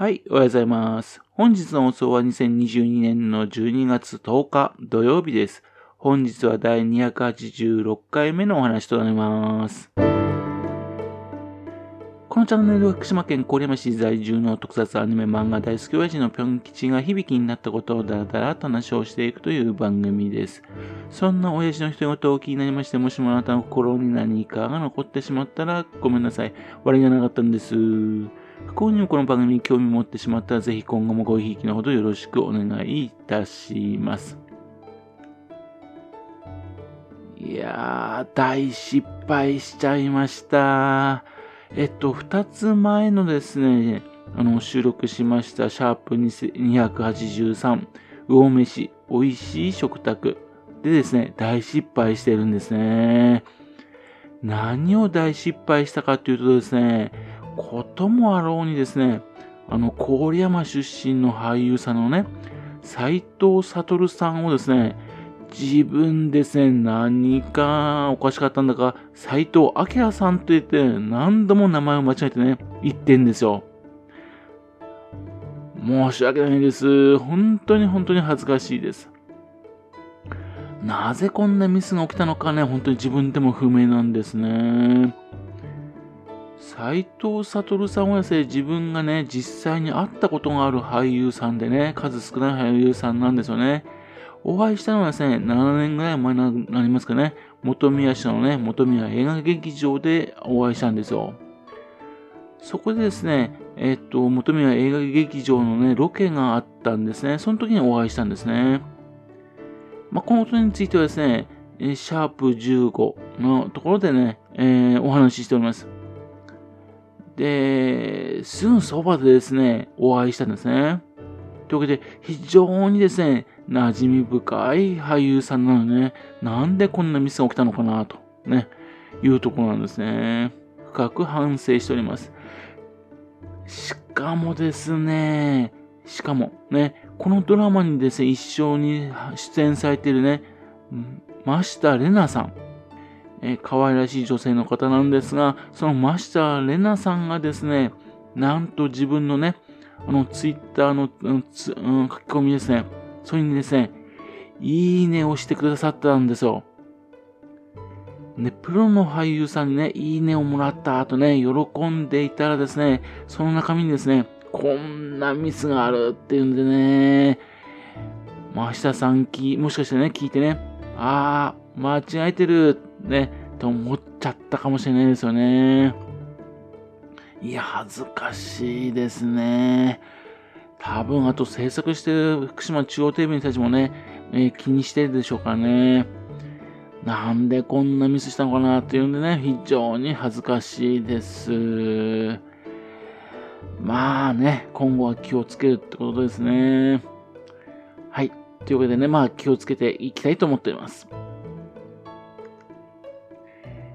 はい、おはようございます。本日の放送は2022年の12月10日土曜日です。本日は第286回目のお話となります。このチャンネルは福島県郡山市在住の特撮アニメ漫画大好き親父のぴょん吉が響きになったことをだらだらと話をしていくという番組です。そんな親父の一言を気になりまして、もしもあなたの心に何かが残ってしまったらごめんなさい。悪気がなかったんです。不幸にもこの番組に興味持ってしまったら、ぜひ今後もごひいきのほどよろしくお願いいたします。いやー、大失敗しちゃいました。えっと、二つ前のですね、あの、収録しました、シャープ283、魚飯、美味しい食卓でですね、大失敗してるんですね。何を大失敗したかというとですね、こともあろうにですね、あの、郡山出身の俳優さんのね、斎藤悟さんをですね、自分ですね、何かおかしかったんだか、斎藤明さんと言って、何度も名前を間違えてね、言ってんですよ。申し訳ないです。本当に本当に恥ずかしいです。なぜこんなミスが起きたのかね、本当に自分でも不明なんですね。斎藤悟さんはですね、自分がね、実際に会ったことがある俳優さんでね、数少ない俳優さんなんですよね。お会いしたのはですね、7年ぐらい前になりますかね、本宮市のね、本宮映画劇場でお会いしたんですよ。そこでですね、えっと、本宮映画劇場のね、ロケがあったんですね。その時にお会いしたんですね。まあ、このことについてはですね、シャープ15のところでね、えー、お話ししております。で、すぐそばでですね、お会いしたんですね。というわけで、非常にですね、馴染み深い俳優さんなのね、なんでこんなミスが起きたのかな、と、ね、いうところなんですね。深く反省しております。しかもですね、しかもね、このドラマにですね、一緒に出演されているね、増田玲奈さん。えー、可愛らしい女性の方なんですが、その増田玲奈さんがですね、なんと自分のね、あの、ツイッターの、うんうん、書き込みですね、それにですね、いいねをしてくださったんですよ。ね、プロの俳優さんにね、いいねをもらった後ね、喜んでいたらですね、その中身にですね、こんなミスがあるっていうんでね、増田さんき、もしかしてね、聞いてね、あー、間違えてる、ね、と思っちゃったかもしれないですよね。いや、恥ずかしいですね。多分、あと制作してる福島中央テレビの人たちもね、えー、気にしてるでしょうかね。なんでこんなミスしたのかなっていうんでね、非常に恥ずかしいです。まあね、今後は気をつけるってことですね。はい。というわけでね、まあ気をつけていきたいと思っております。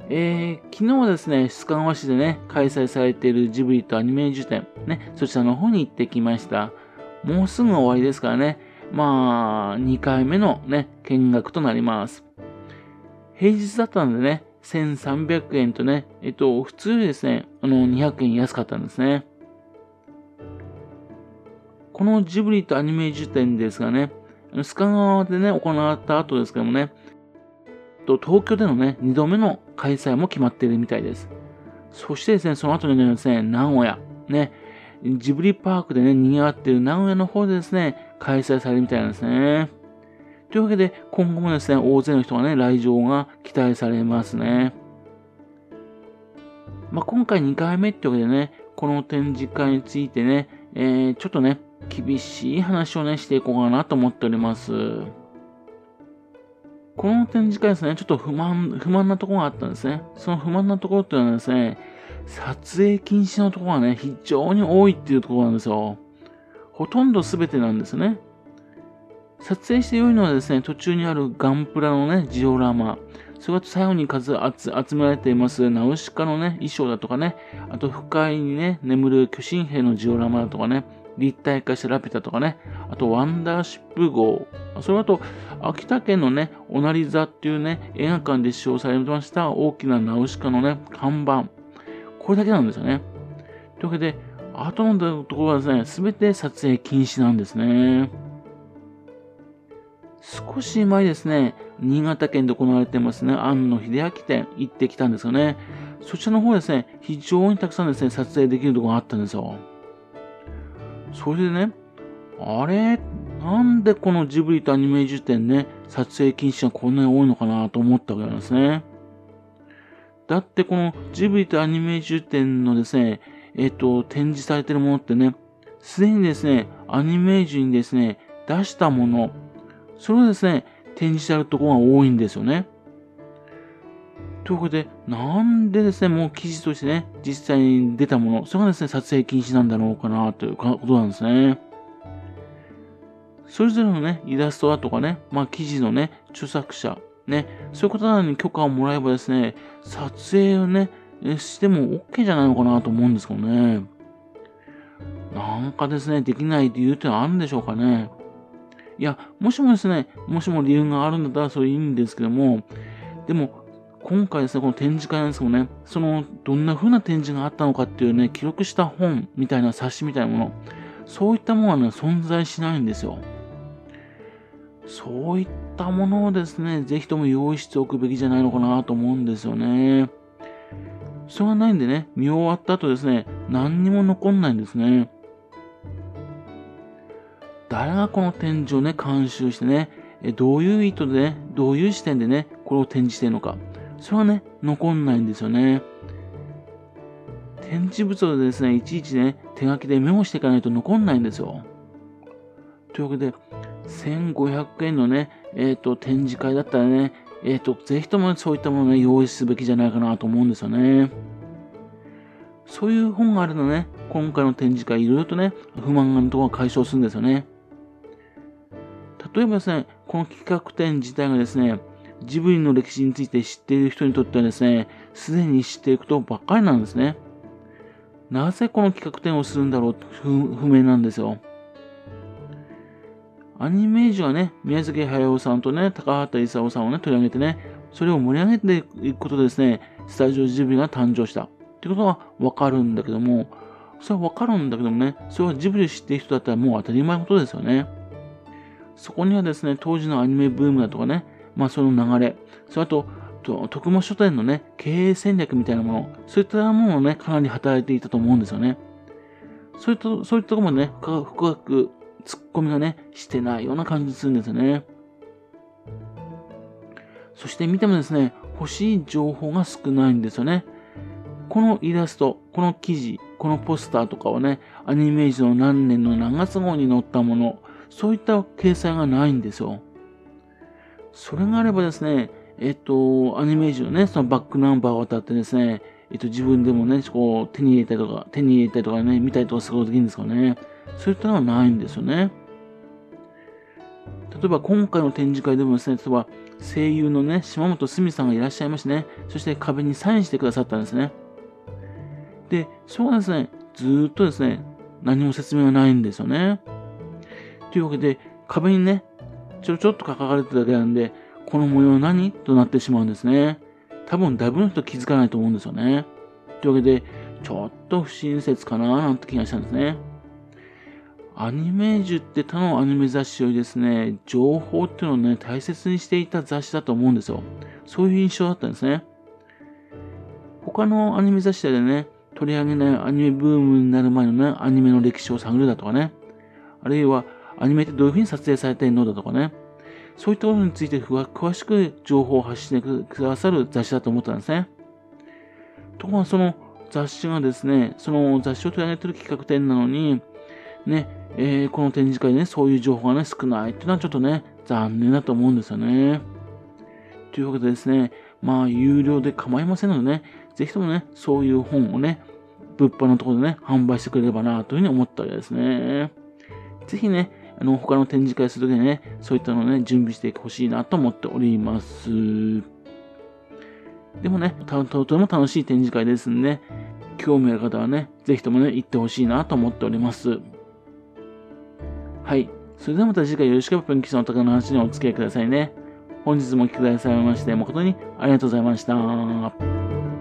えー、昨日はですね、須賀川市でね、開催されているジブリとアニメージュ展、ね、そちらの方に行ってきました。もうすぐ終わりですからね、まあ、2回目のね、見学となります。平日だったんでね、1300円とね、えっと、普通よりですね、あの、200円安かったんですね。このジブリとアニメージュ展ですがね、須賀川でね、行った後ですけどもね、と東京でのね、2度目の開催も決まっているみたいです。そしてですね、その後にですね、名古屋、ね、ジブリパークでね、賑わっている名古屋の方でですね、開催されるみたいなんですね。というわけで、今後もですね、大勢の人がね、来場が期待されますね。まあ、今回2回目ってわけでね、この展示会についてね、えー、ちょっとね、厳しい話をね、していこうかなと思っております。この展示会ですね、ちょっと不満、不満なところがあったんですね。その不満なところっていうのはですね、撮影禁止のところがね、非常に多いっていうところなんですよ。ほとんど全てなんですね。撮影して良いのはですね、途中にあるガンプラのね、ジオラマ。それが最後に数集められています、ナウシカのね、衣装だとかね、あと深いにね、眠る巨神兵のジオラマだとかね、立体化したラピュタとかね、あとワンダーシップ号、それあと秋田県のね、オナリザっていうね、映画館で使用されてました大きなナウシカのね、看板。これだけなんですよね。というわけで、後のところはですね、すべて撮影禁止なんですね。少し前ですね、新潟県で行われてますね、庵野秀明店行ってきたんですよね。そちらの方ですね、非常にたくさんですね、撮影できるところがあったんですよ。それでね、あれ？なんでこのジブリとアニメージュ店ね、撮影禁止がこんなに多いのかなと思ったわけなんですね。だってこのジブリとアニメージュ店のですね、えっ、と、展示されてるものってね、すでにですね、アニメージュにですね、出したもの、それをですね、展示されるところが多いんですよね。ということで、なんでですね、もう記事としてね、実際に出たもの、それがですね、撮影禁止なんだろうかな、ということなんですね。それぞれのね、イラストだとかね、まあ記事のね、著作者、ね、そういう方なのに許可をもらえばですね、撮影をね、しても OK じゃないのかなと思うんですけどね。なんかですね、できない理由ってのはあるんでしょうかね。いや、もしもですね、もしも理由があるんだったらそれいいんですけども、でも、今回ですね、この展示会なんですけどね、その、どんな風な展示があったのかっていうね、記録した本みたいな冊子みたいなもの、そういったものはね、存在しないんですよ。そういったものをですね、ぜひとも用意しておくべきじゃないのかなと思うんですよね。それがないんでね、見終わった後ですね、何にも残んないんですね。誰がこの展示をね、監修してね、どういう意図でね、どういう視点でね、これを展示しているのか。それはね、残んないんですよね。展示物でですね、いちいちね、手書きでメモしていかないと残んないんですよ。というわけで、1500円のね、えっ、ー、と、展示会だったらね、えっ、ー、と、ぜひともそういったものをね、用意すべきじゃないかなと思うんですよね。そういう本があるのね、今回の展示会、いろいろとね、不満のところが解消するんですよね。例えばですね、この企画展自体がですね、ジブリの歴史について知っている人にとってはですね、すでに知っていることばっかりなんですね。なぜこの企画展をするんだろうと不明なんですよ。アニメージュはね、宮崎駿さんとね、高畑勲さんをね、取り上げてね、それを盛り上げていくことでですね、スタジオジブリが誕生した。ってことはわかるんだけども、それはわかるんだけどもね、それはジブリ知っている人だったらもう当たり前のことですよね。そこにはですね、当時のアニメブームだとかね、まあその流れ、それと、と徳間書店のね、経営戦略みたいなもの、そういったものをね、かなり働いていたと思うんですよね。そういった、そういったところもね、深くツッコミがね、してないような感じするんですよね。そして見てもですね、欲しい情報が少ないんですよね。このイラスト、この記事、このポスターとかはね、アニメージの何年の何月号に載ったもの、そういった掲載がないんですよ。それがあればですね、えっと、アニメージュのね、そのバックナンバーを当たってですね、えっと、自分でもね、こう、手に入れたりとか、手に入れたりとかね、見たりとかすることできるんですかね。そういったのはないんですよね。例えば今回の展示会でもですね、例えば声優のね、島本すみさんがいらっしゃいましてね、そして壁にサインしてくださったんですね。で、そうはですね、ずっとですね、何も説明がないんですよね。というわけで、壁にね、ちょろちょっと書かれてるだけなんで、この模様何？となってしまうんですね。多分、だいぶの人気づかないと思うんですよね。というわけで、ちょっと不親切かななんて気がしたんですね。アニメージュって他のアニメ雑誌よりですね、情報っていうのをね、大切にしていた雑誌だと思うんですよ。そういう印象だったんですね。他のアニメ雑誌でね、取り上げないアニメブームになる前のね、アニメの歴史を探るだとかね、あるいはアニメってどういうふうに撮影されているのだとかね、そういったことについて詳しく情報を発信してくださる雑誌だと思ったんですね。ところがその雑誌がですね、その雑誌を取り上げてる企画展なのに、ね、えー、この展示会でね、そういう情報がね、少ないっていうのはちょっとね、残念だと思うんですよね。というわけでですね、まあ、有料で構いませんのでね、ぜひともね、そういう本をね、物販のところでね、販売してくれればな、というふうに思ったわけですね。ぜひね、あの、他の展示会するときにね、そういったのをね、準備してほしいなと思っております。でもね、とても楽しい展示会ですんで、興味ある方はね、ぜひともね、行ってほしいなと思っております。はい。それではまた次回よろしくプンキスの高の話にお付き合いくださいね。本日もお聴きくださいまして誠にありがとうございました。